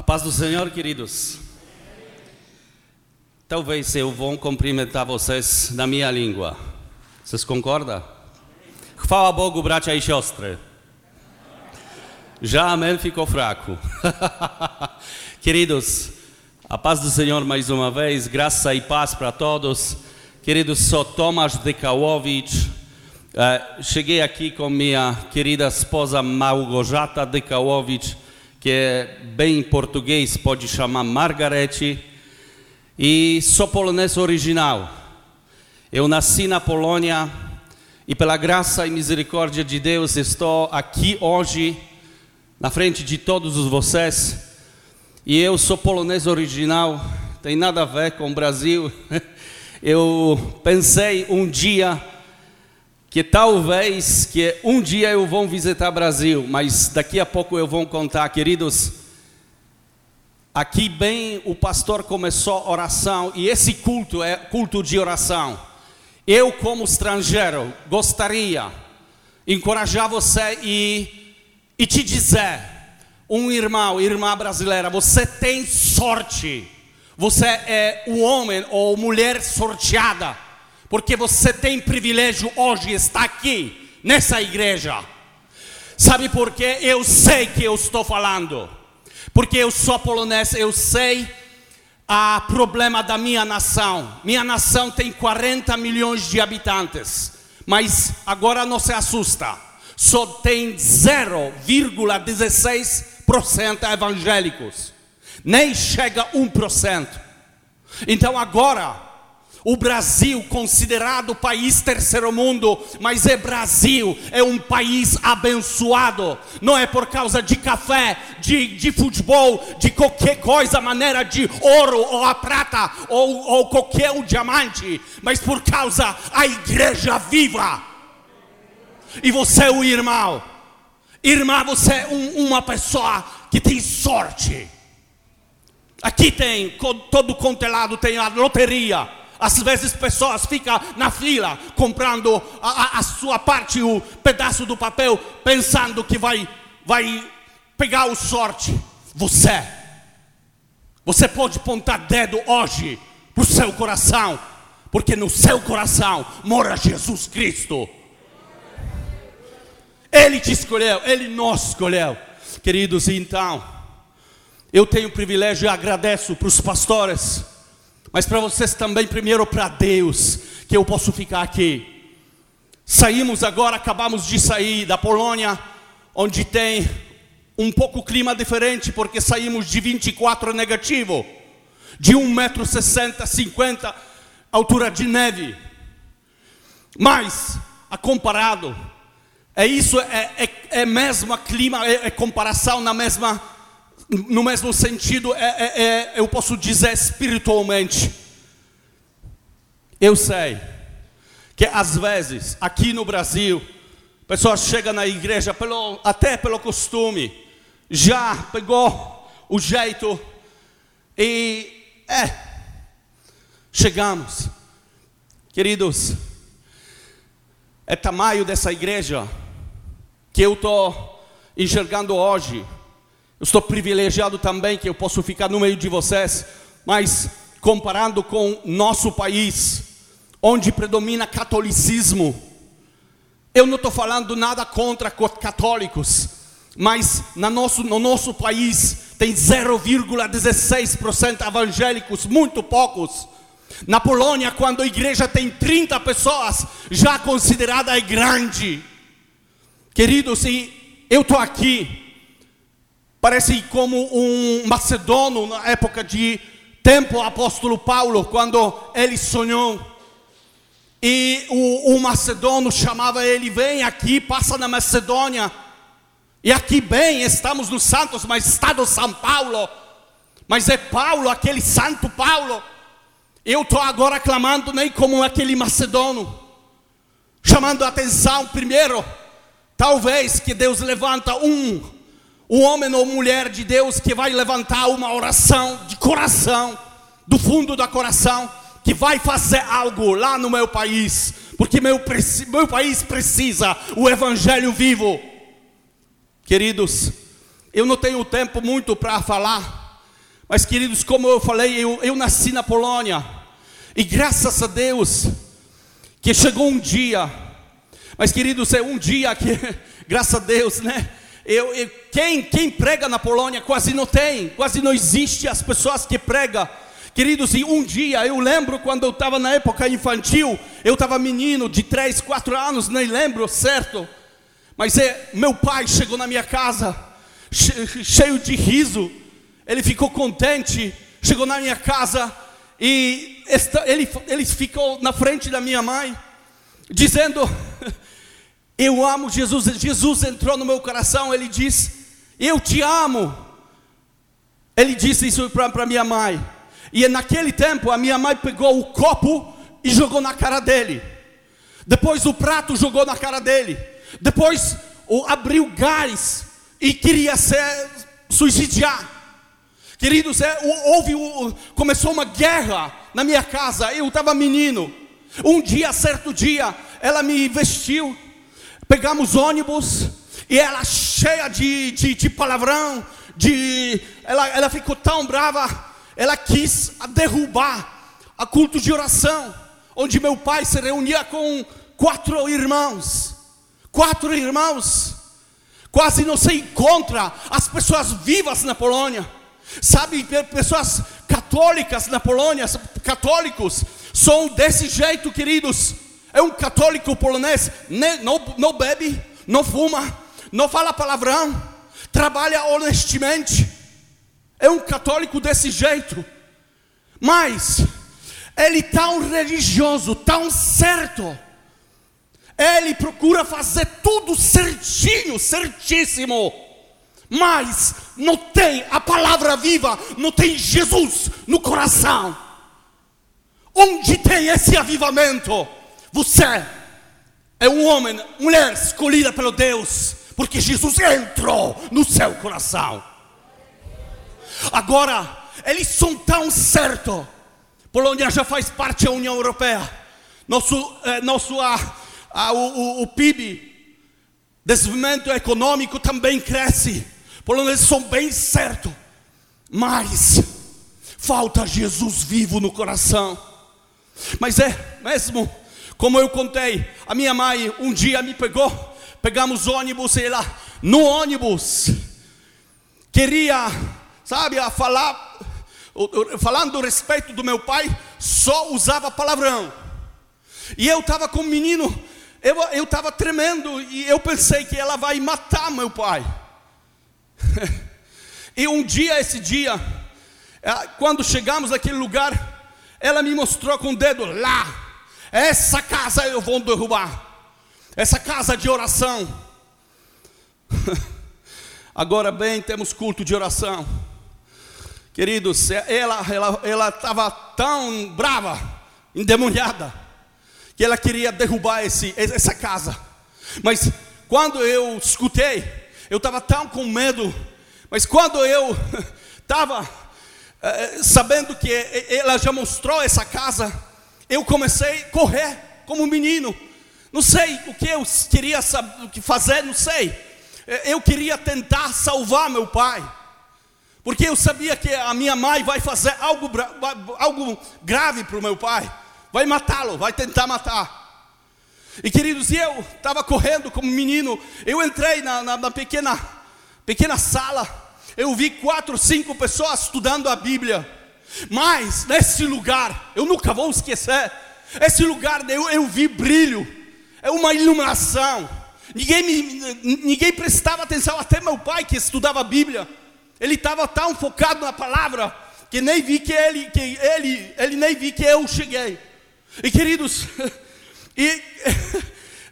A paz do Senhor, queridos. Talvez eu vou cumprimentar vocês na minha língua. Vocês concordam? Chwała Bogu, bracia i siostry. Já amém ficou fraco. queridos, a paz do Senhor mais uma vez, graça e paz para todos. Queridos, sou Tomasz Dykałowicz. Uh, cheguei aqui com minha querida esposa Małgorzata Dykałowicz que bem em português pode chamar Margarete, e sou polonês original. Eu nasci na Polônia e pela graça e misericórdia de Deus estou aqui hoje na frente de todos vocês. E eu sou polonês original, tem nada a ver com o Brasil. Eu pensei um dia que talvez que um dia eu vou visitar Brasil, mas daqui a pouco eu vou contar, queridos. Aqui bem o pastor começou oração e esse culto é culto de oração. Eu como estrangeiro gostaria encorajar você e, e te dizer, um irmão, irmã brasileira, você tem sorte. Você é um homem ou mulher sorteada porque você tem privilégio hoje estar aqui nessa igreja. Sabe por quê? Eu sei que eu estou falando. Porque eu sou polonês, eu sei o problema da minha nação. Minha nação tem 40 milhões de habitantes, mas agora não se assusta. Só tem 0,16% evangélicos. Nem chega 1%. Então agora o Brasil, considerado país terceiro mundo, mas é Brasil, é um país abençoado. Não é por causa de café, de, de futebol, de qualquer coisa, maneira de ouro ou a prata ou, ou qualquer um diamante, mas por causa a igreja viva. E você é o irmão, irmã, você é um, uma pessoa que tem sorte. Aqui tem todo contelado, tem a loteria às vezes pessoas ficam na fila comprando a, a, sua parte, o pedaço do papel, pensando que vai, vai pegar o sorte. Você, você pode apontar dedo hoje para o seu coração, porque no seu coração mora Jesus Cristo. Ele te escolheu, Ele nos escolheu. Queridos, então, eu tenho o privilégio e agradeço para os pastores mas para vocês também, primeiro para Deus, que eu posso ficar aqui. Saímos agora, acabamos de sair da Polônia, onde tem um pouco clima diferente, porque saímos de 24 negativo, de 1,60m, 50 altura de neve. Mas, a comparado, é isso, é, é, é mesmo clima, é, é comparação na mesma no mesmo sentido, é, é, é, eu posso dizer espiritualmente. Eu sei que às vezes, aqui no Brasil, pessoas chegam na igreja pelo, até pelo costume, já pegou o jeito e é, chegamos. Queridos, é tamanho dessa igreja que eu estou enxergando hoje eu estou privilegiado também que eu posso ficar no meio de vocês, mas comparando com nosso país, onde predomina catolicismo, eu não estou falando nada contra católicos, mas no nosso, no nosso país tem 0,16% evangélicos, muito poucos. Na Polônia, quando a igreja tem 30 pessoas, já considerada é grande. Queridos, eu estou aqui Parece como um macedono na época de tempo apóstolo Paulo, quando ele sonhou. E o, o macedono chamava ele, vem aqui, passa na Macedônia. E aqui bem, estamos nos Santos, mas estado São Paulo. Mas é Paulo, aquele santo Paulo. Eu estou agora clamando nem como aquele macedono. Chamando a atenção primeiro. Talvez que Deus levanta um um homem ou mulher de Deus que vai levantar uma oração de coração, do fundo do coração, que vai fazer algo lá no meu país, porque meu, meu país precisa o evangelho vivo. Queridos, eu não tenho tempo muito para falar, Mas, queridos, como eu falei, eu, eu nasci na Polônia. E graças a Deus, que chegou um dia. Mas, queridos, é um dia que, graças a Deus, né? Eu, eu, quem, quem prega na Polônia quase não tem, quase não existe as pessoas que pregam. Queridos, e um dia eu lembro quando eu estava na época infantil, eu estava menino de 3, 4 anos, nem lembro certo. Mas é, meu pai chegou na minha casa, cheio de riso, ele ficou contente, chegou na minha casa e ele, ele ficou na frente da minha mãe, dizendo: Eu amo Jesus. Jesus entrou no meu coração, ele disse: Eu te amo. Ele disse isso para minha mãe. E naquele tempo a minha mãe pegou o copo e jogou na cara dele. Depois o prato jogou na cara dele. Depois o abriu gás e queria se suicidar. Queridos, é, houve, começou uma guerra na minha casa. Eu estava menino. Um dia, certo dia, ela me vestiu. Pegamos ônibus e ela cheia de, de, de palavrão, de, ela, ela ficou tão brava. Ela quis derrubar a culto de oração, onde meu pai se reunia com quatro irmãos. Quatro irmãos. Quase não se encontra as pessoas vivas na Polônia. Sabe, pessoas católicas na Polônia, católicos, são desse jeito, queridos. É um católico polonês, não, não bebe, não fuma, não fala palavrão, trabalha honestamente. É um católico desse jeito. Mas ele tão religioso, tão certo. Ele procura fazer tudo certinho, certíssimo mas não tem a palavra viva, não tem Jesus no coração. Onde tem esse avivamento? Você é um homem, mulher escolhida pelo Deus, porque Jesus entrou no seu coração. Agora, eles são tão certos. Polônia já faz parte da União Europeia. Nosso, eh, nosso ah, ah, o, o, o PIB, desenvolvimento econômico também cresce poloneses são bem certo, mas falta Jesus vivo no coração. Mas é mesmo, como eu contei, a minha mãe um dia me pegou, pegamos ônibus e ela no ônibus queria, sabe, a falar, falando a respeito do meu pai, só usava palavrão. E eu estava com o menino, eu estava tremendo e eu pensei que ela vai matar meu pai. e um dia, esse dia, é, quando chegamos naquele lugar, ela me mostrou com o dedo lá. Essa casa eu vou derrubar. Essa casa de oração. Agora bem, temos culto de oração. Queridos, ela ela ela estava tão brava, endemoniada, que ela queria derrubar esse, essa casa. Mas quando eu escutei eu estava tão com medo, mas quando eu estava é, sabendo que ela já mostrou essa casa, eu comecei a correr como um menino. Não sei o que eu queria saber, o que fazer, não sei. Eh, eu queria tentar salvar meu pai, porque eu sabia que a minha mãe vai fazer algo, algo grave para o meu pai, vai matá-lo, vai tentar matar. E queridos, eu estava correndo como menino, eu entrei na, na, na, pequena, pequena sala, eu vi quatro, cinco pessoas estudando a Bíblia, mas nesse lugar, eu nunca vou esquecer, esse lugar eu, eu vi brilho, é uma iluminação, ninguém, me, ninguém prestava atenção, até meu pai que estudava a Bíblia, ele estava tão focado na palavra, que nem vi que ele, que ele, ele nem vi que eu cheguei, e queridos, E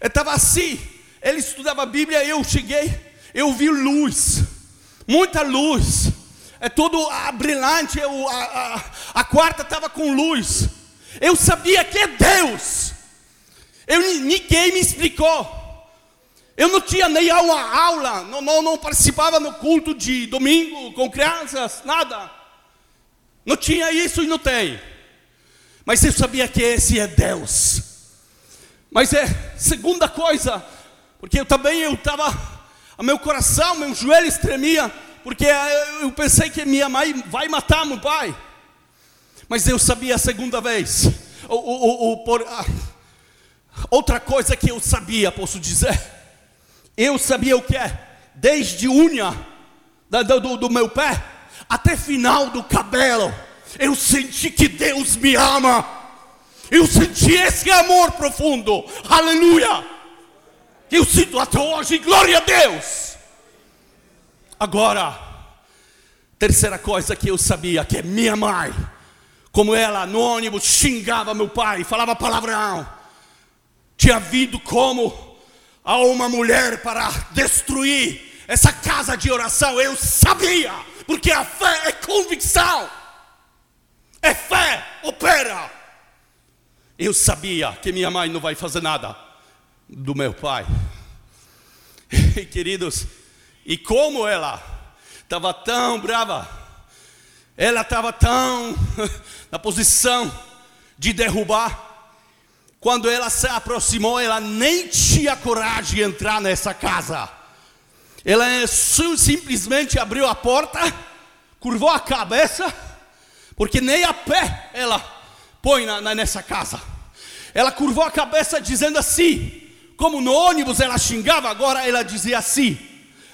estava assim. Ele estudava a Bíblia, eu cheguei, eu vi luz, muita luz. É tudo brilhante, eu, a, a, a quarta estava com luz. Eu sabia que é Deus. Eu, ninguém me explicou. Eu não tinha nem uma aula, não, não, não participava no culto de domingo com crianças, nada. Não tinha isso e não tem. Mas eu sabia que esse é Deus. Mas é segunda coisa, porque eu também eu estava, meu coração, meu joelho tremia, porque eu pensei que minha mãe vai matar meu pai. Mas eu sabia a segunda vez. Por, ah, outra coisa que eu sabia, posso dizer. Eu sabia o que é, desde unha do, do meu pé até final do cabelo. Eu senti que Deus me ama. Eu senti esse amor profundo. Aleluia. Eu sinto até hoje. Glória a Deus. Agora, terceira coisa que eu sabia que é minha mãe, como ela no ônibus xingava meu pai, falava palavrão, tinha vindo como a uma mulher para destruir essa casa de oração. Eu sabia, porque a fé é convicção, é fé, opera. Eu sabia que minha mãe não vai fazer nada do meu pai. E, queridos, e como ela estava tão brava, ela estava tão na posição de derrubar. Quando ela se aproximou, ela nem tinha coragem de entrar nessa casa. Ela simplesmente abriu a porta, curvou a cabeça, porque nem a pé ela põe na, na, nessa casa. Ela curvou a cabeça dizendo assim, como no ônibus ela xingava, agora ela dizia assim: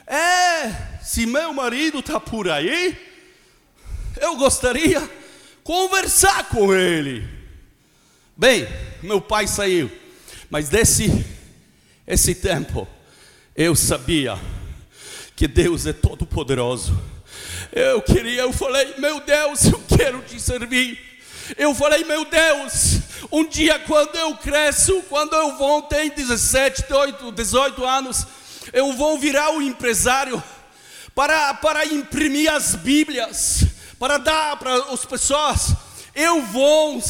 É, se meu marido está por aí, eu gostaria conversar com ele. Bem, meu pai saiu, mas desse esse tempo eu sabia que Deus é todo poderoso. Eu queria, eu falei, meu Deus, eu quero te servir. Eu falei, meu Deus, um dia quando eu cresço, quando eu vou ter 17, 18, 18 anos, eu vou virar o empresário para, para imprimir as Bíblias, para dar para as pessoas. Eu vou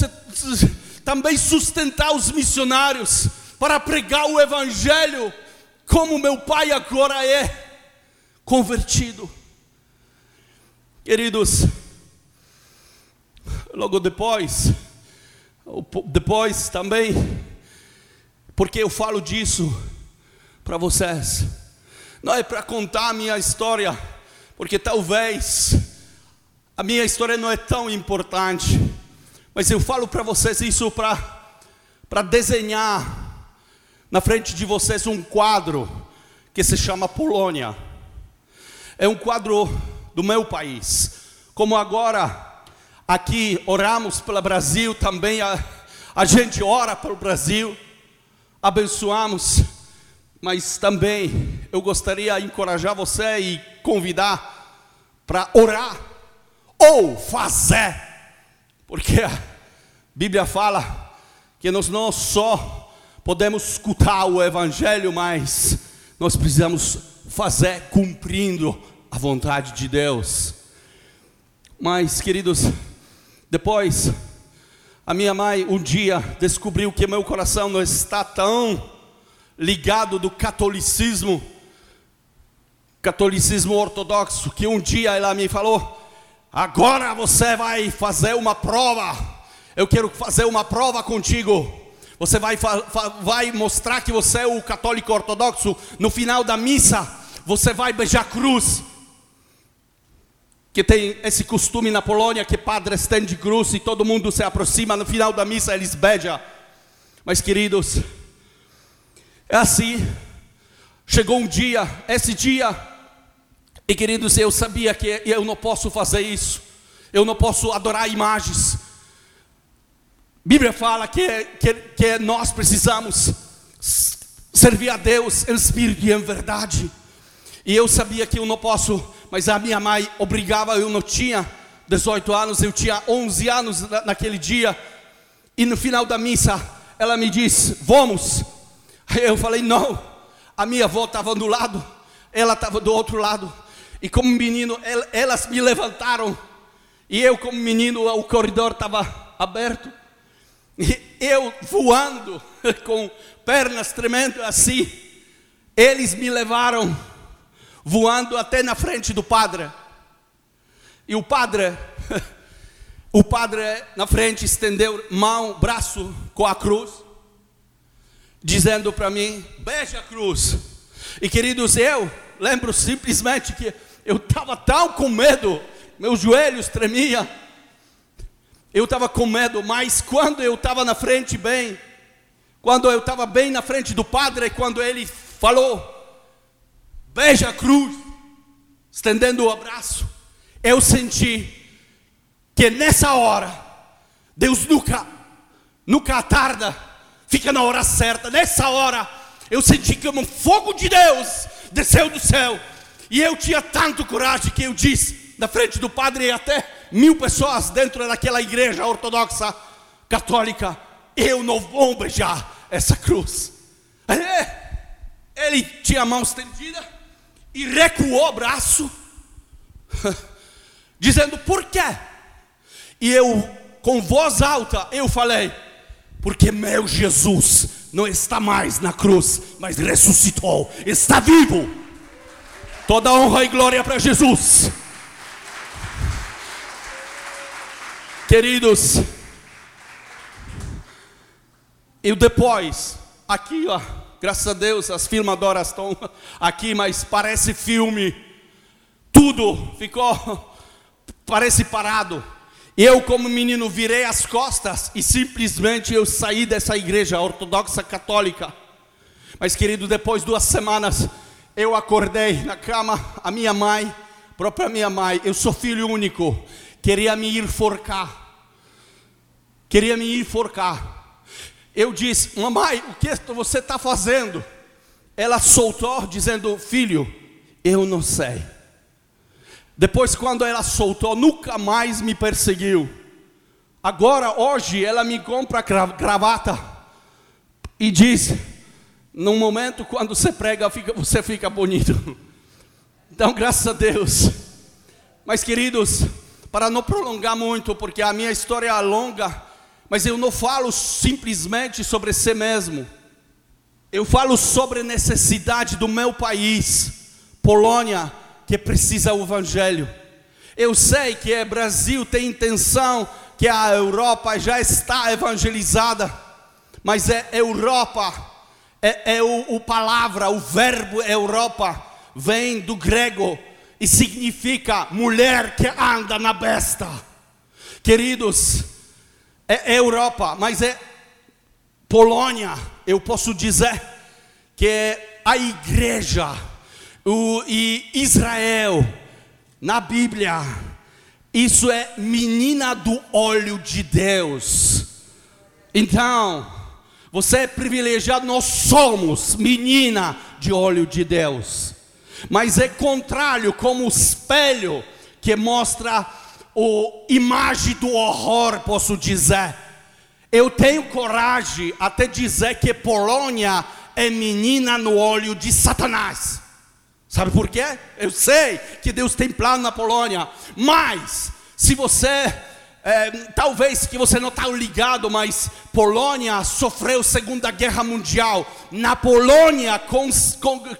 também sustentar os missionários, para pregar o Evangelho, como meu pai agora é convertido. Queridos, logo depois, depois também, porque eu falo disso para vocês, não é para contar a minha história, porque talvez a minha história não é tão importante, mas eu falo para vocês isso para desenhar na frente de vocês um quadro que se chama Polônia. É um quadro do meu país. Como agora Aqui oramos pelo Brasil, também a, a gente ora pelo Brasil, abençoamos, mas também eu gostaria de encorajar você e convidar para orar ou fazer, porque a Bíblia fala que nós não só podemos escutar o Evangelho, mas nós precisamos fazer cumprindo a vontade de Deus. Mas, queridos, depois, a minha mãe um dia descobriu que meu coração não está tão ligado do catolicismo, catolicismo ortodoxo, que um dia ela me falou: agora você vai fazer uma prova. Eu quero fazer uma prova contigo. Você vai, vai mostrar que você é o católico ortodoxo. No final da missa, você vai beijar cruz que tem esse costume na Polônia que padre estende cruz e todo mundo se aproxima no final da missa eles beijam. Mas queridos, é assim. Chegou um dia, esse dia, e queridos, eu sabia que eu não posso fazer isso. Eu não posso adorar imagens. Bíblia fala que, que, que nós precisamos servir a Deus em espírito e em verdade. E eu sabia que eu não posso mas a minha mãe obrigava, eu não tinha 18 anos, eu tinha 11 anos naquele dia, e no final da missa, ela me disse: Vamos. Aí eu falei: Não, a minha avó estava do lado, ela estava do outro lado, e como menino, elas me levantaram, e eu, como menino, o corredor estava aberto, e eu voando, com pernas tremendo assim, eles me levaram voando até na frente do padre. E o padre, o padre na frente estendeu mão, braço com a cruz, dizendo para mim: beija a cruz. E queridos, eu lembro simplesmente que eu estava tão com medo, meus joelhos tremiam. Eu estava com medo, mas quando eu estava na frente bem, quando eu estava bem na frente do padre, quando ele falou, beija a cruz, estendendo o abraço, eu senti que nessa hora, Deus nunca, nunca tarda, fica na hora certa, nessa hora, eu senti que um fogo de Deus desceu do céu, e eu tinha tanto coragem que eu disse, na frente do padre e até mil pessoas dentro daquela igreja ortodoxa católica, eu não vou beijar essa cruz. Ele tinha a mão estendida e recuou o braço, dizendo: Por quê? E eu, com voz alta, eu falei: Porque meu Jesus não está mais na cruz, mas ressuscitou, está vivo. Toda honra e glória para Jesus. Queridos, e depois, aqui ó, graças a Deus as filmadoras estão aqui, mas parece filme, tudo ficou, parece parado. Eu, como menino, virei as costas e simplesmente eu saí dessa igreja ortodoxa católica. Mas, querido, depois de duas semanas, eu acordei na cama, a minha mãe, própria minha mãe, eu sou filho único, queria me ir forcar queria me enforcar. Eu disse, mamãe, o que você está fazendo? Ela soltou, dizendo, filho, eu não sei. Depois, quando ela soltou, nunca mais me perseguiu. Agora, hoje, ela me compra gravata e diz: no momento quando você prega, você fica bonito. Então, graças a Deus. Mas, queridos, para não prolongar muito, porque a minha história é longa, mas eu não falo simplesmente sobre si mesmo. Eu falo sobre a necessidade do meu país, Polônia, que precisa do evangelho. Eu sei que o Brasil tem intenção que a Europa já está evangelizada, mas é Europa, é, é o, o palavra, o verbo Europa vem do grego e significa mulher que anda na besta. Queridos, é, é Europa, mas é Polônia, eu posso dizer que é a igreja o, e Israel na Bíblia, isso é menina do olho de Deus. Então, você é privilegiado, nós somos menina de olho de Deus. Mas é contrário, como o espelho que mostra o imagem do horror, posso dizer. Eu tenho coragem até dizer que Polônia é menina no olho de Satanás. Sabe por quê? Eu sei que Deus tem plano na Polônia, mas se você é, talvez que você não está ligado, mas Polônia sofreu Segunda Guerra Mundial. Na Polônia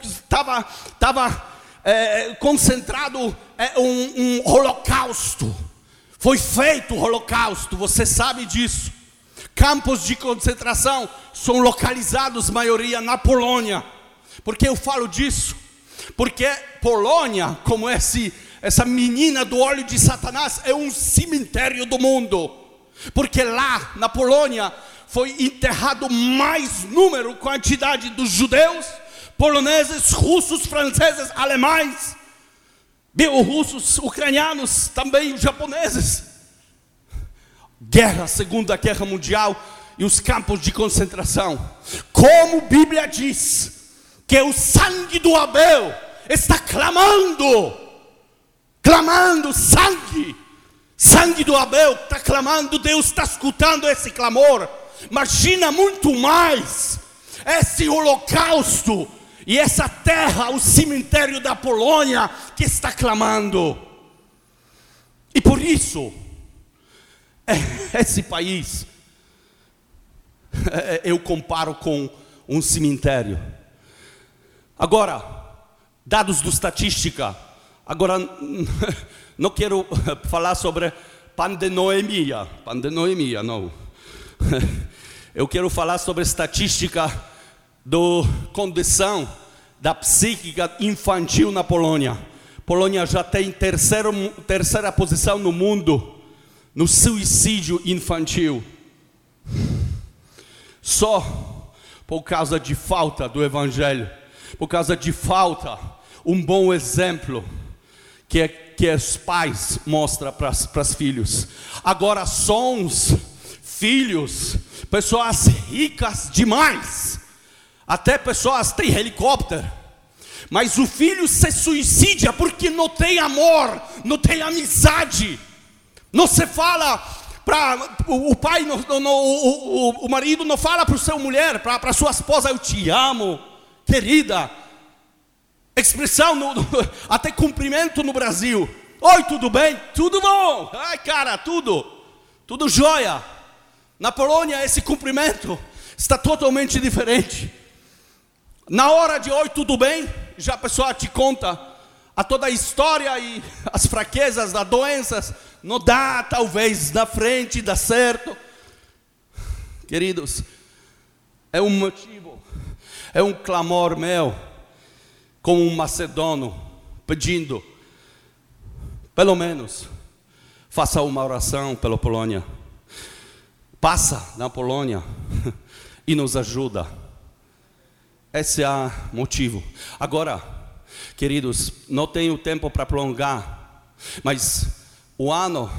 estava tava, é, concentrado é, um, um holocausto. Foi feito o holocausto, você sabe disso. Campos de concentração são localizados, maioria, na Polônia. Por que eu falo disso? Porque Polônia, como esse, essa menina do olho de Satanás, é um cemitério do mundo. Porque lá, na Polônia, foi enterrado mais número, quantidade dos judeus, poloneses, russos, franceses, alemães bielorrussos, ucranianos, também japoneses. Guerra, Segunda Guerra Mundial e os campos de concentração. Como a Bíblia diz que o sangue do Abel está clamando, clamando sangue. Sangue do Abel está clamando, Deus está escutando esse clamor. Imagina muito mais esse holocausto e essa terra, o cemitério da Polônia, que está clamando. E por isso, esse país, eu comparo com um cemitério. Agora, dados do estatística, agora não quero falar sobre pandemia, pandemia não. Eu quero falar sobre estatística do condição da psíquica infantil na Polônia. Polônia já tem terceiro, terceira posição no mundo no suicídio infantil. Só por causa de falta do Evangelho, por causa de falta um bom exemplo que, é, que os pais mostram para os filhos. Agora sons filhos, pessoas ricas demais, até pessoas têm helicóptero. Mas o filho se suicida porque não tem amor, não tem amizade. Não se fala para o pai, no, no, o, o, o, marido não fala para sua mulher, para sua esposa, eu te amo, querida. Expressão, no, até cumprimento no Brasil. Oi, tudo bem? Tudo bom? Ai, cara, tudo, tudo jóia. Na Polônia, esse cumprimento está totalmente diferente. Na hora de oi, tudo bem? Já a pessoa te conta a toda a história e as fraquezas das doenças. Não dá, talvez, na frente, dá certo. Queridos, é um motivo, é um clamor meu, como um macedono, pedindo, pelo menos, faça uma oração pela Polônia passa na Polônia e nos ajuda. Esse é o motivo. Agora, queridos, não tenho tempo para prolongar, mas o ano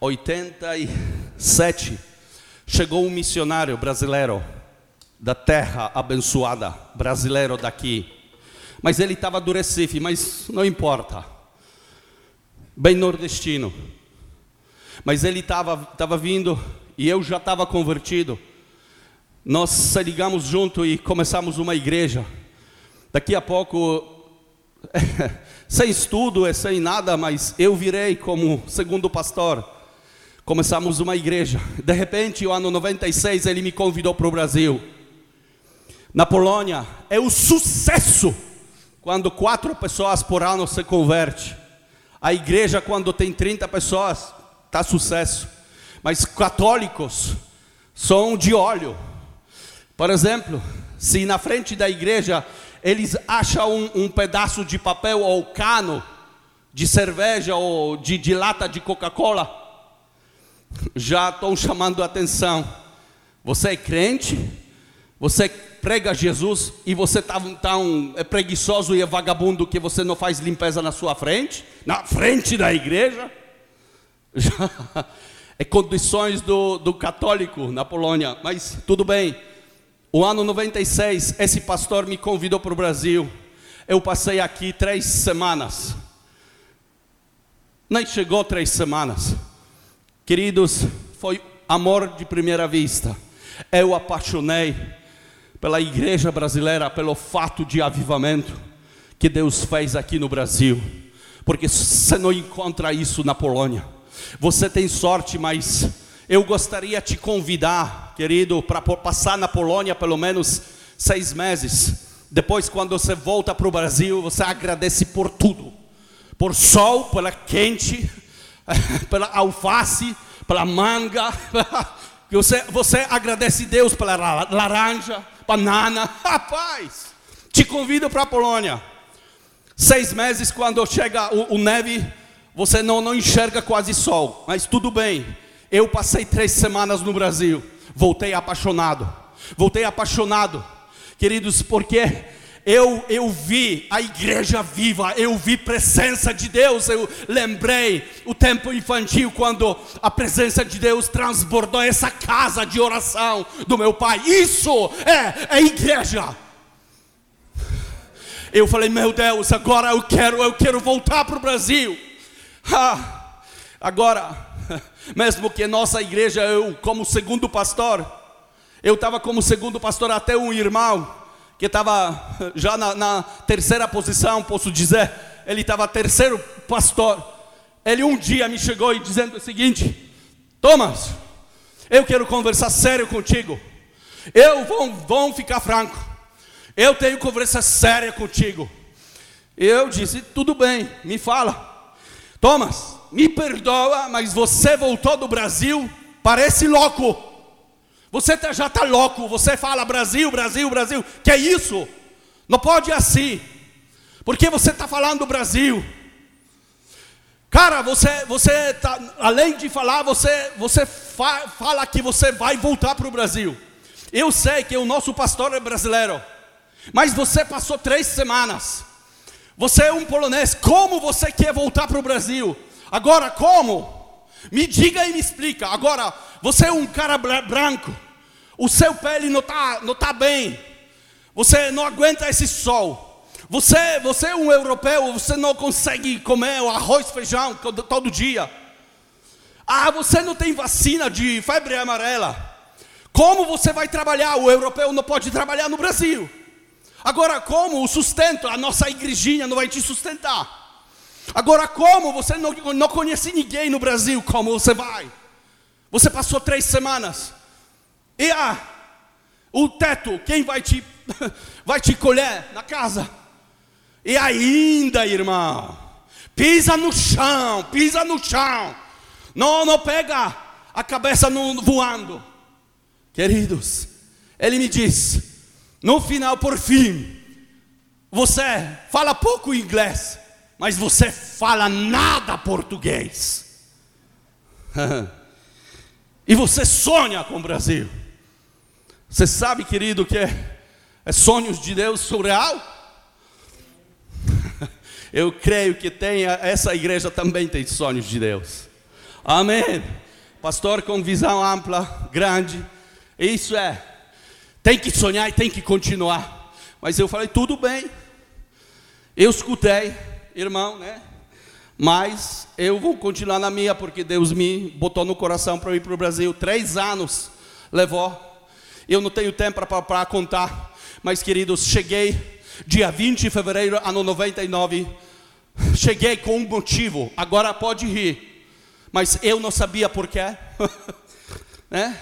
87 chegou um missionário brasileiro da terra abençoada, brasileiro daqui. Mas ele estava do Recife, mas não importa. Bem nordestino. Mas ele estava vindo e eu já estava convertido. Nós se ligamos junto e começamos uma igreja. Daqui a pouco, sem estudo, sem nada, mas eu virei como segundo pastor. Começamos uma igreja. De repente, o ano 96, ele me convidou para o Brasil. Na Polônia, é o sucesso quando quatro pessoas por ano se converte. A igreja, quando tem 30 pessoas, está sucesso mas católicos são de óleo. Por exemplo, se na frente da igreja eles acham um, um pedaço de papel ou cano de cerveja ou de, de lata de Coca-Cola, já estão chamando a atenção. Você é crente, você prega Jesus e você está tão é preguiçoso e é vagabundo que você não faz limpeza na sua frente, na frente da igreja. É condições do, do católico na Polônia, mas tudo bem. O ano 96, esse pastor me convidou para o Brasil. Eu passei aqui três semanas. Nem chegou três semanas. Queridos, foi amor de primeira vista. Eu apaixonei pela igreja brasileira, pelo fato de avivamento que Deus fez aqui no Brasil. Porque você não encontra isso na Polônia. Você tem sorte, mas eu gostaria de te convidar, querido, para passar na Polônia pelo menos seis meses. Depois, quando você volta para o Brasil, você agradece por tudo: por sol, pela quente, pela alface, pela manga. Você, você agradece Deus pela laranja, banana. Rapaz, te convido para a Polônia. Seis meses, quando chega o, o neve você não, não enxerga quase sol, mas tudo bem. Eu passei três semanas no Brasil, voltei apaixonado. Voltei apaixonado, queridos, porque eu, eu vi a igreja viva, eu vi presença de Deus, eu lembrei o tempo infantil quando a presença de Deus transbordou essa casa de oração do meu pai. Isso é, é igreja. Eu falei, meu Deus, agora eu quero, eu quero voltar para o Brasil. Ah, agora, mesmo que nossa igreja, eu como segundo pastor, eu estava como segundo pastor até um irmão que estava já na, na, terceira posição, posso dizer, ele estava terceiro pastor. Ele um dia me chegou e dizendo o seguinte: Thomas, eu quero conversar sério contigo. Eu vou, vou ficar franco. Eu tenho conversa séria contigo. Eu disse: tudo bem, me fala. Thomas, me perdoa, mas você voltou do Brasil, parece louco. Você tá, já está louco, você fala Brasil, Brasil, Brasil. Que é isso? Não pode assim. Por que você está falando do Brasil? Cara, você, você tá, além de falar, você, você fa, fala que você vai voltar para o Brasil. Eu sei que o nosso pastor é brasileiro, mas você passou três semanas. Você é um polonês, como você quer voltar para o Brasil? Agora, como? Me diga e me explica. Agora, você é um cara branco, o seu pele não está não tá bem, você não aguenta esse sol. Você, você é um europeu, você não consegue comer arroz feijão todo dia. Ah, você não tem vacina de febre amarela. Como você vai trabalhar? O europeu não pode trabalhar no Brasil. Agora, como o sustento, a nossa igrejinha não vai te sustentar? Agora, como você não, não conhece ninguém no Brasil, como você vai? Você passou três semanas. E ah, o teto, quem vai te, vai te colher na casa? E ainda, irmão, pisa no chão, pisa no chão. Não, não pega a cabeça no, voando. Queridos, ele me diz, no final, por fim, você fala pouco inglês, mas você fala nada português. e você sonha com o Brasil. Você sabe, querido, que é, é sonhos de Deus surreal? Eu creio que tem, essa igreja também tem sonhos de Deus. Amém. Pastor com visão ampla, grande. Isso é. Tem que sonhar e tem que continuar. Mas eu falei, tudo bem. Eu escutei, irmão, né? Mas eu vou continuar na minha, porque Deus me botou no coração para ir para o Brasil. Três anos levou. Eu não tenho tempo para contar. Mas, queridos, cheguei dia 20 de fevereiro, ano 99 Cheguei com um motivo, agora pode rir, mas eu não sabia porquê. né?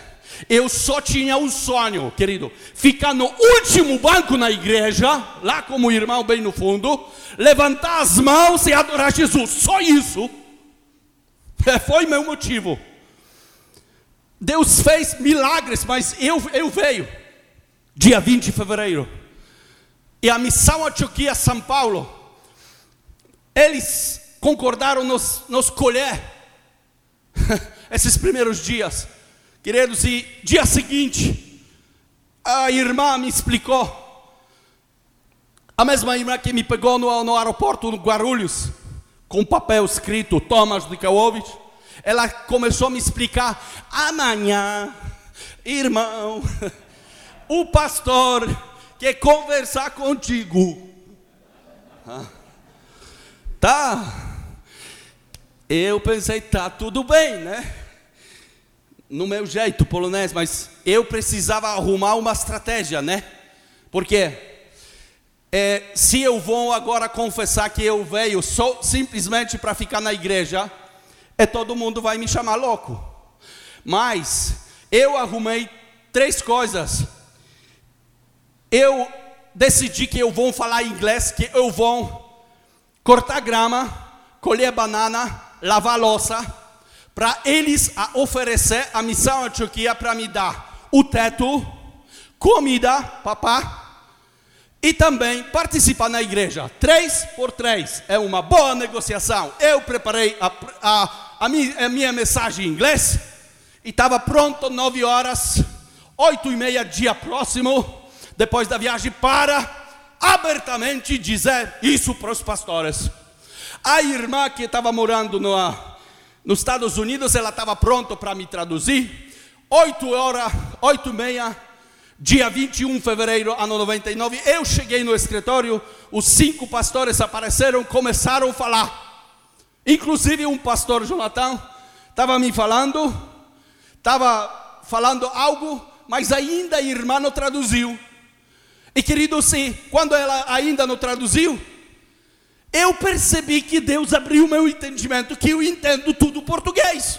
Eu só tinha um sonho, querido, ficar no último banco na igreja, lá como irmão bem no fundo, levantar as mãos e adorar Jesus, só isso. Foi meu motivo. Deus fez milagres, mas eu, eu veio, dia 20 de fevereiro, e a missão Antioquia São Paulo, eles concordaram nos, nos colher esses primeiros dias, queridos, e dia seguinte, a irmã me explicou, a mesma irmã que me pegou no, no aeroporto no Guarulhos, com papel escrito Thomas Nikawowicz, ela começou a me explicar, amanhã, irmão, o pastor quer conversar contigo. Ah. Tá. Eu pensei, tá tudo bem, né? No meu jeito polonês, mas eu precisava arrumar uma estratégia, né? Porque é, se eu vou agora confessar que eu veio só simplesmente para ficar na igreja, é todo mundo vai me chamar louco. Mas eu arrumei três coisas. Eu decidi que eu vou falar inglês, que eu vou cortar grama, colher banana, lavar louça, para eles a oferecer a missão Antioquia para me dar o teto, comida, papá, e também participar na igreja. Três por três é uma boa negociação. Eu preparei a, a, a, minha, a minha mensagem em inglês e estava pronto nove horas, oito e meia dia próximo, depois da viagem para abertamente dizer isso para os pastores. A irmã que estava morando no, nos Estados Unidos, ela estava pronta para me traduzir. Oito horas, oito e meia, dia 21 de fevereiro, ano 99, eu cheguei no escritório, os cinco pastores apareceram, começaram a falar. Inclusive um pastor, Jonathan, estava me falando, estava falando algo, mas ainda a irmã não traduziu. E querido, sim, quando ela ainda não traduziu, eu percebi que Deus abriu meu entendimento, que eu entendo tudo português.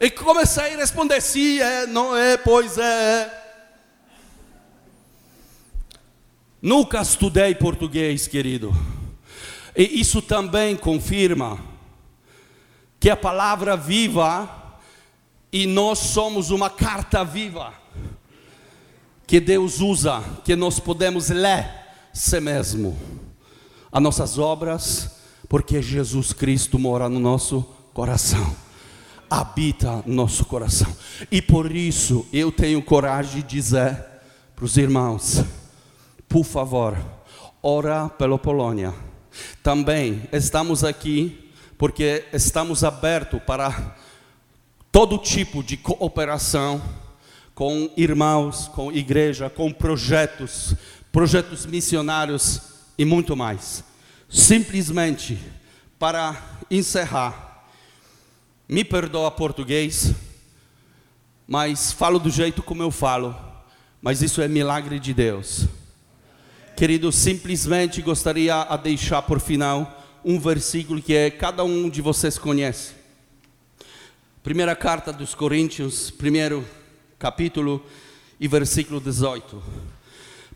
E comecei a responder, sim, é, não é, pois é. Nunca estudei português, querido. E isso também confirma que a palavra viva e nós somos uma carta viva que Deus usa, que nós podemos ler si mesmo. as nossas obras, porque Jesus Cristo mora no nosso coração, habita no nosso coração. E por isso eu tenho coragem de dizer para os irmãos: por favor, ora pela Polônia. Também estamos aqui porque estamos abertos para todo tipo de cooperação com irmãos, com igreja, com projetos, projetos missionários e muito mais. Simplesmente para encerrar, me perdoa português, mas falo do jeito como eu falo, mas isso é milagre de Deus. Querido, simplesmente gostaria a deixar por final um versículo que é cada um de vocês conhece. Primeira carta dos Coríntios, primeiro capítulo e versículo 18.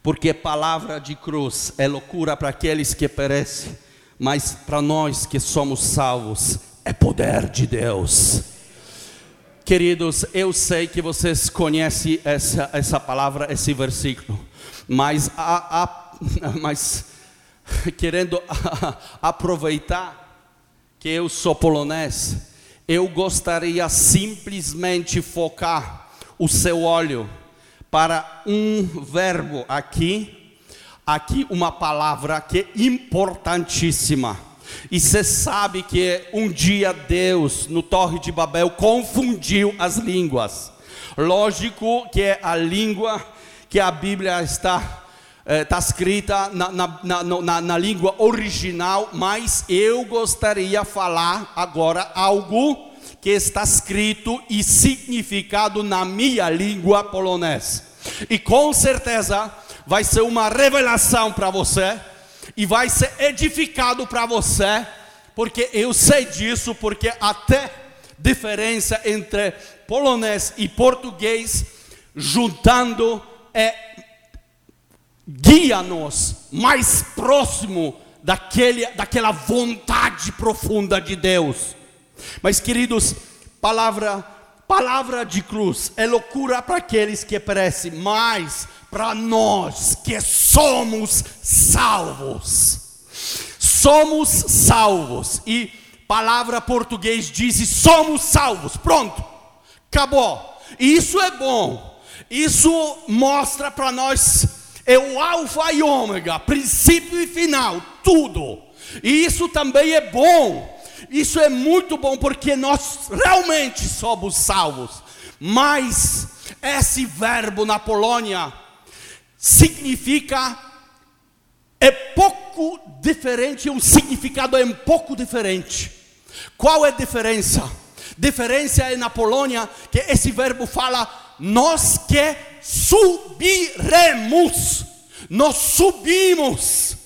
Porque palavra de cruz é loucura para aqueles que perecem, mas para nós que somos salvos é poder de Deus. Queridos, eu sei que vocês conhecem essa, essa palavra, esse versículo, mas, a, a, mas querendo aproveitar que eu sou polonês, eu gostaria simplesmente focar o seu olho para um verbo aqui, aqui uma palavra que é importantíssima. E você sabe que um dia Deus, no Torre de Babel, confundiu as línguas. Lógico que é a língua que a Bíblia está está eh, escrita na, na, na, na, língua original, mas eu gostaria falar agora algo que está escrito e significado na minha língua polonesa. E com certeza vai ser uma revelação para você e vai ser edificado para você, porque eu sei disso, porque até diferença entre polonês e português juntando é guia-nos mais próximo daquele, daquela vontade profunda de Deus. Mas queridos, palavra palavra de cruz é loucura para aqueles que perecem, mas para nós que somos salvos. Somos salvos e palavra português diz somos salvos. Pronto. Acabou. Isso é bom. Isso mostra para nós é o alfa e ômega, princípio e final, tudo. E isso também é bom isso é muito bom porque nós realmente somos salvos. Mas esse verbo na Polônia significa é pouco diferente, um significado é um pouco diferente. Qual é a diferença? Diferença é na Polônia que esse verbo fala nós que subiremos. Nós subimos.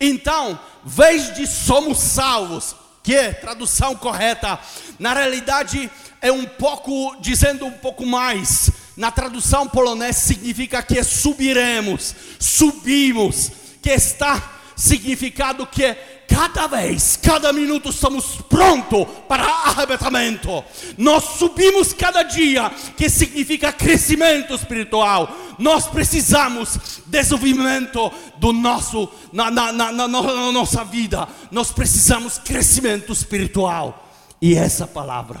Então, vez de somos salvos, que é tradução correta, na realidade é um pouco, dizendo um pouco mais, na tradução polonesa significa que subiremos, subimos, que está significado que cada vez, cada minuto estamos prontos para arrebatamento. Nós subimos cada dia, que significa crescimento espiritual. Nós precisamos desenvolvimento do nosso na, na, na, na, nossa vida. Nós precisamos crescimento espiritual. E essa palavra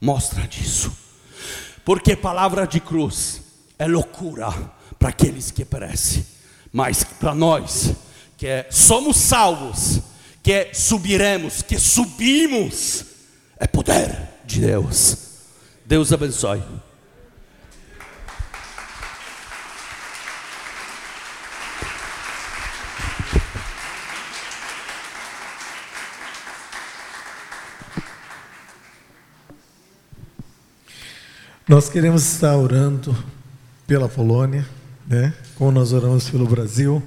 mostra disso. Porque palavra de cruz é loucura para aqueles que perecem, mas para nós que somos salvos que subiremos, que subimos, é poder de Deus. Deus abençoe. Nós queremos estar orando pela Polônia, né? Como nós oramos pelo Brasil.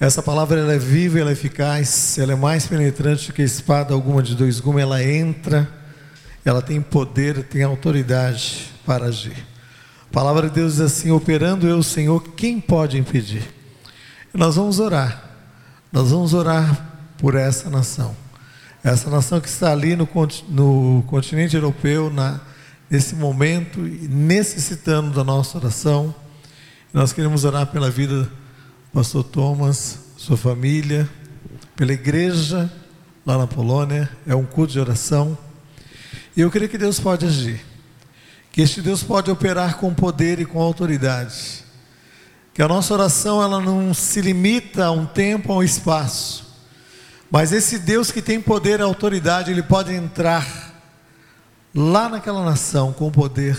Essa palavra ela é viva, ela é eficaz, ela é mais penetrante que a espada alguma de dois gumes, ela entra, ela tem poder, tem autoridade para agir. A palavra de Deus diz assim: operando eu, Senhor, quem pode impedir? nós vamos orar, nós vamos orar por essa nação, essa nação que está ali no, no continente europeu, na, nesse momento, necessitando da nossa oração. Nós queremos orar pela vida Pastor Thomas, sua família, pela igreja lá na Polônia, é um culto de oração. E eu creio que Deus pode agir, que este Deus pode operar com poder e com autoridade, que a nossa oração ela não se limita a um tempo, a um espaço, mas esse Deus que tem poder e autoridade, ele pode entrar lá naquela nação com poder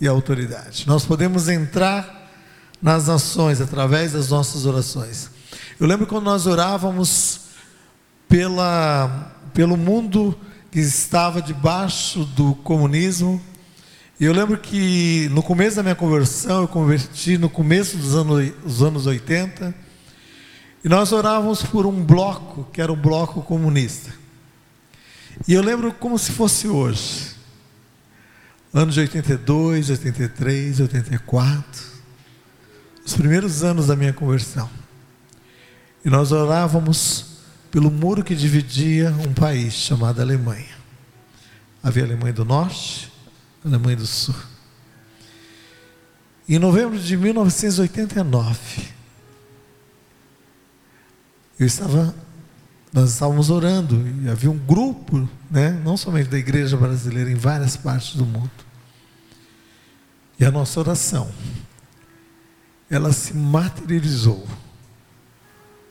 e autoridade. Nós podemos entrar nas nações através das nossas orações. Eu lembro quando nós orávamos pela, pelo mundo que estava debaixo do comunismo. E eu lembro que no começo da minha conversão, eu converti no começo dos anos, dos anos 80, e nós orávamos por um bloco, que era o bloco comunista. E eu lembro como se fosse hoje. Anos de 82, 83, 84. Os primeiros anos da minha conversão. E nós orávamos pelo muro que dividia um país chamado Alemanha. Havia Alemanha do Norte, Alemanha do Sul. Em novembro de 1989, eu estava, nós estávamos orando e havia um grupo, né, não somente da igreja brasileira, em várias partes do mundo. E a nossa oração, ela se materializou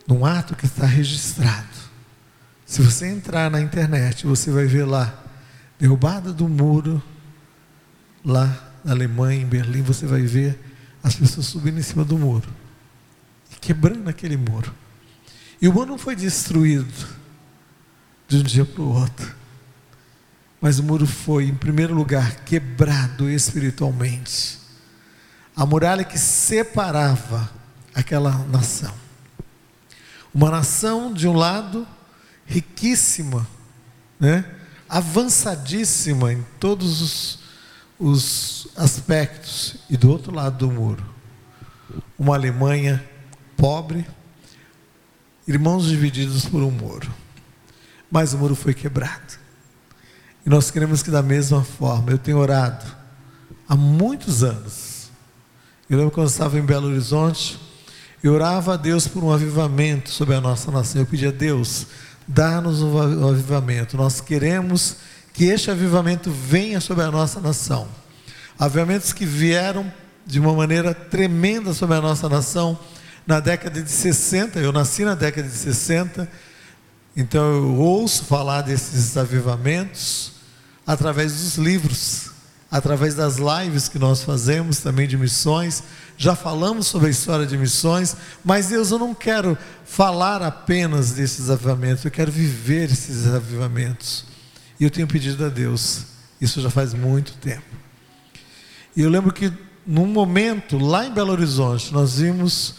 num ato que está registrado. Se você entrar na internet, você vai ver lá, derrubada do muro, lá na Alemanha, em Berlim, você vai ver as pessoas subindo em cima do muro quebrando aquele muro. E o muro não foi destruído de um dia para o outro, mas o muro foi, em primeiro lugar, quebrado espiritualmente. A muralha que separava aquela nação. Uma nação, de um lado, riquíssima, né? avançadíssima em todos os, os aspectos, e do outro lado do muro, uma Alemanha pobre, irmãos divididos por um muro. Mas o muro foi quebrado. E nós queremos que, da mesma forma, eu tenho orado há muitos anos. Eu lembro quando eu estava em Belo Horizonte, eu orava a Deus por um avivamento sobre a nossa nação. Eu pedia a Deus, dá-nos um avivamento. Nós queremos que este avivamento venha sobre a nossa nação. Avivamentos que vieram de uma maneira tremenda sobre a nossa nação na década de 60. Eu nasci na década de 60, então eu ouço falar desses avivamentos através dos livros, através das lives que nós fazemos também de missões já falamos sobre a história de missões, mas Deus, eu não quero falar apenas desses avivamentos, eu quero viver esses avivamentos. E eu tenho pedido a Deus, isso já faz muito tempo. E eu lembro que num momento, lá em Belo Horizonte, nós vimos,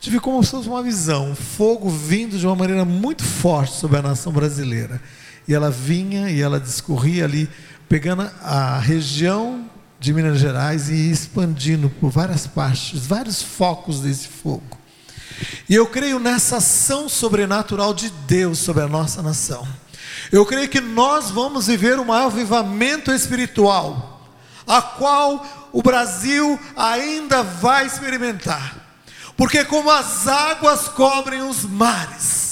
tive como se fosse uma visão, um fogo vindo de uma maneira muito forte sobre a nação brasileira. E ela vinha e ela discorria ali, pegando a região de Minas Gerais e expandindo por várias partes, vários focos desse fogo. E eu creio nessa ação sobrenatural de Deus sobre a nossa nação. Eu creio que nós vamos viver um avivamento espiritual, a qual o Brasil ainda vai experimentar. Porque como as águas cobrem os mares,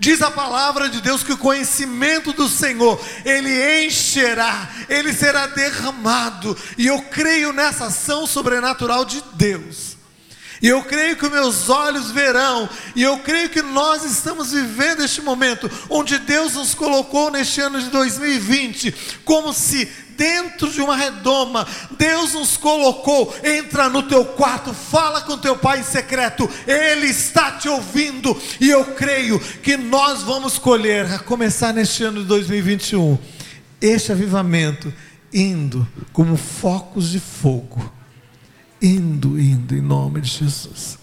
Diz a palavra de Deus que o conhecimento do Senhor, ele encherá, ele será derramado. E eu creio nessa ação sobrenatural de Deus. E eu creio que meus olhos verão, e eu creio que nós estamos vivendo este momento onde Deus nos colocou neste ano de 2020, como se dentro de uma redoma. Deus nos colocou. Entra no teu quarto, fala com teu pai em secreto. Ele está te ouvindo. E eu creio que nós vamos colher, a começar neste ano de 2021, este avivamento indo como focos de fogo. Indo, indo em nome de Jesus.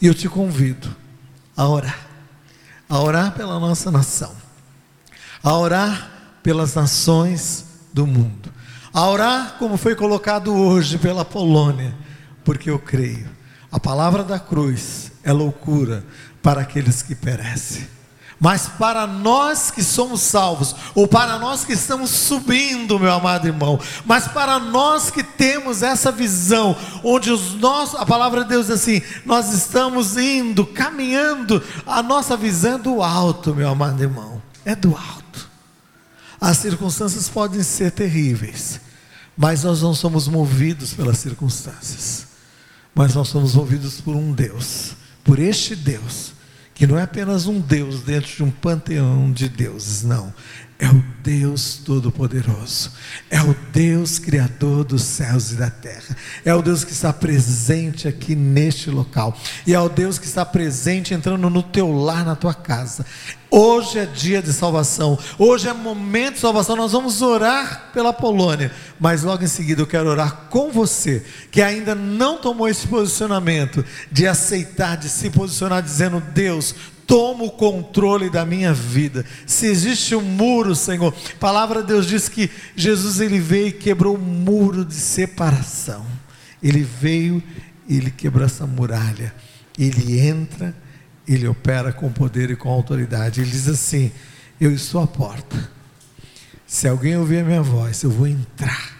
E eu te convido a orar. A orar pela nossa nação. A orar pelas nações do mundo a orar como foi colocado hoje pela Polônia, porque eu creio. A palavra da cruz é loucura para aqueles que perecem, Mas para nós que somos salvos, ou para nós que estamos subindo, meu amado irmão, mas para nós que temos essa visão, onde os nossos, a palavra de Deus diz assim, nós estamos indo, caminhando, a nossa visão é do alto, meu amado irmão, é do alto. As circunstâncias podem ser terríveis, mas nós não somos movidos pelas circunstâncias, mas nós somos movidos por um Deus, por este Deus que não é apenas um Deus dentro de um panteão de deuses, não. É o Deus Todo-Poderoso, é o Deus Criador dos céus e da terra, é o Deus que está presente aqui neste local, e é o Deus que está presente entrando no teu lar, na tua casa. Hoje é dia de salvação, hoje é momento de salvação. Nós vamos orar pela Polônia, mas logo em seguida eu quero orar com você, que ainda não tomou esse posicionamento de aceitar, de se posicionar, dizendo: Deus, toma o controle da minha vida. Se existe um muro, Senhor, a palavra de Deus diz que Jesus ele veio e quebrou o muro de separação. Ele veio e ele quebrou essa muralha. Ele entra, ele opera com poder e com autoridade. Ele diz assim: Eu estou à porta. Se alguém ouvir a minha voz, eu vou entrar.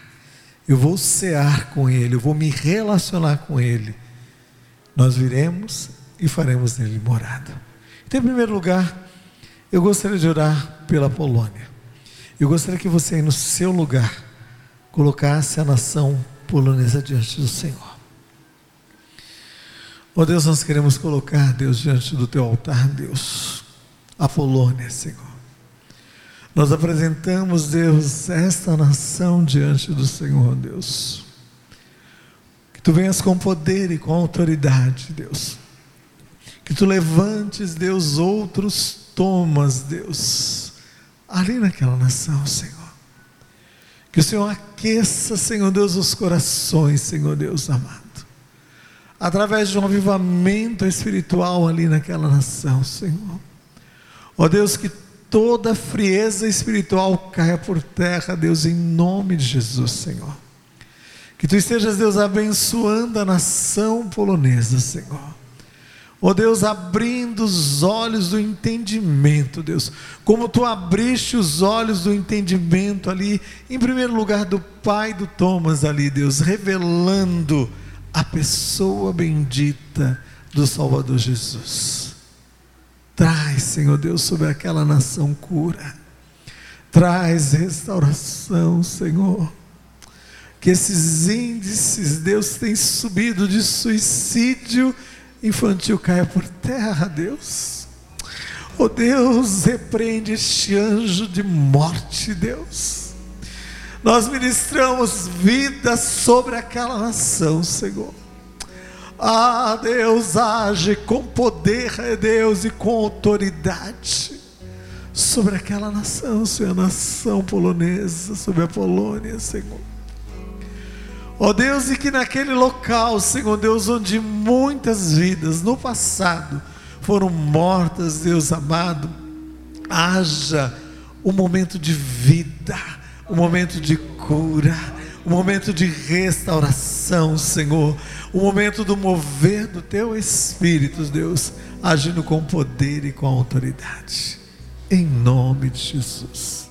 Eu vou cear com ele, eu vou me relacionar com ele. Nós viremos e faremos nele morada. Então, em primeiro lugar, eu gostaria de orar pela Polônia. Eu gostaria que você, no seu lugar, colocasse a nação polonesa diante do Senhor. Oh Deus, nós queremos colocar, Deus, diante do teu altar, Deus, a Polônia, Senhor. Nós apresentamos, Deus, esta nação diante do Senhor, Deus. Que tu venhas com poder e com autoridade, Deus que tu levantes, Deus, outros tomas, Deus, ali naquela nação, Senhor. Que o Senhor aqueça, Senhor Deus, os corações, Senhor Deus amado. Através de um avivamento espiritual ali naquela nação, Senhor. Ó Deus, que toda frieza espiritual caia por terra, Deus, em nome de Jesus, Senhor. Que tu estejas, Deus, abençoando a nação polonesa, Senhor. Ó oh Deus, abrindo os olhos do entendimento, Deus, como tu abriste os olhos do entendimento ali, em primeiro lugar do pai do Thomas ali, Deus, revelando a pessoa bendita do Salvador Jesus. Traz, Senhor Deus, sobre aquela nação cura, traz restauração, Senhor. Que esses índices, Deus, têm subido de suicídio infantil caia por terra, Deus. Oh Deus, repreende este anjo de morte, Deus. Nós ministramos vida sobre aquela nação, Senhor. Ah, Deus, age com poder, Deus, e com autoridade sobre aquela nação, Senhor, nação polonesa, sobre a Polônia, Senhor. Ó oh Deus, e que naquele local, Senhor Deus, onde muitas vidas no passado foram mortas, Deus amado, haja um momento de vida, um momento de cura, um momento de restauração, Senhor, um momento do mover do teu Espírito, Deus, agindo com poder e com autoridade, em nome de Jesus.